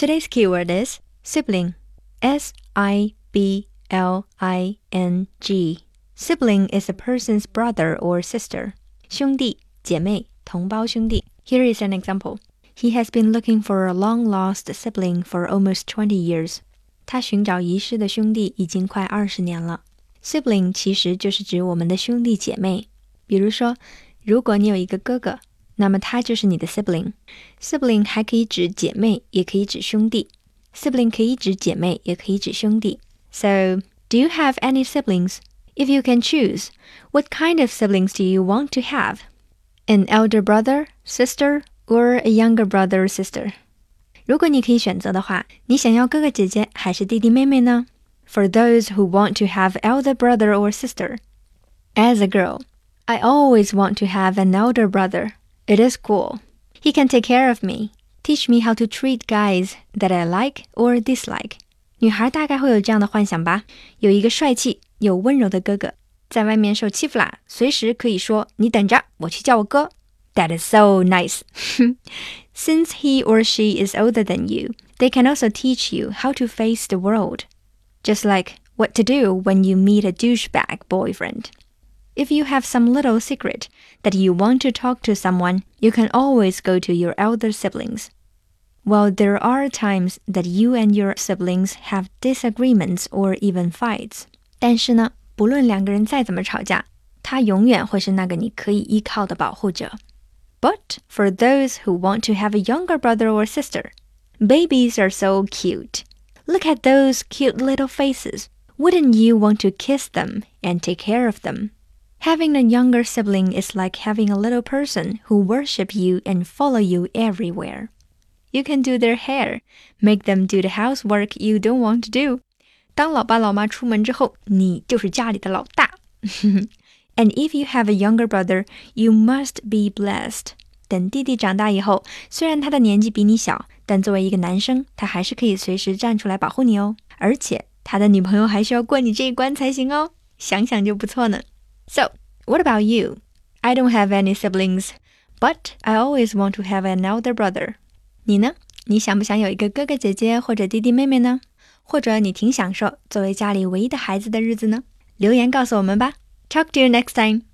Today's keyword is sibling. S I B L I N G. Sibling is a person's brother or sister. 兄弟,姐妹,同胞兄弟. Here is an example. He has been looking for a long lost sibling for almost 20 years. 他寻找遗失的兄弟已经快二十年了。Sibling 其实就是指我们的兄弟姐妹。比如说，如果你有一个哥哥， 那么他就是你的 sibling。sibling 还可以指姐妹，也可以指兄弟。sibling 可以指姐妹，也可以指兄弟。So, do you have any siblings? If you can choose, what kind of siblings do you want to have? An elder brother, sister, or a younger brother or sister? 如果你可以选择的话，你想要哥哥姐姐还是弟弟妹妹呢？For those who want to have elder brother or sister, as a girl, I always want to have an elder brother. It is cool. He can take care of me, teach me how to treat guys that I like or dislike. 女孩大概会有这样的幻想吧，有一个帅气又温柔的哥哥，在外面受欺负啦，随时可以说你等着，我去叫我哥。That is so nice. Since he or she is older than you, they can also teach you how to face the world. Just like what to do when you meet a douchebag boyfriend. If you have some little secret that you want to talk to someone, you can always go to your elder siblings. While there are times that you and your siblings have disagreements or even fights, 但是呢，不论两个人再怎么吵架，他永远会是那个你可以依靠的保护者。but for those who want to have a younger brother or sister, babies are so cute. Look at those cute little faces. Wouldn't you want to kiss them and take care of them? Having a younger sibling is like having a little person who worship you and follow you everywhere. You can do their hair, make them do the housework you don't want to do. 当老爸老妈出门之后，你就是家里的老大。and if you have a younger brother, you must be blessed. 等弟弟长大以后，虽然他的年纪比你小，但作为一个男生，他还是可以随时站出来保护你哦。而且他的女朋友还需要过你这一关才行哦，想想就不错呢。 So, what about you? I don't have any siblings, but I always want to have an elder brother. 你呢？你想不想有一个哥哥姐姐或者弟弟妹妹呢？或者你挺享受作为家里唯一的孩子的日子呢？留言告诉我们吧。Talk to you next time.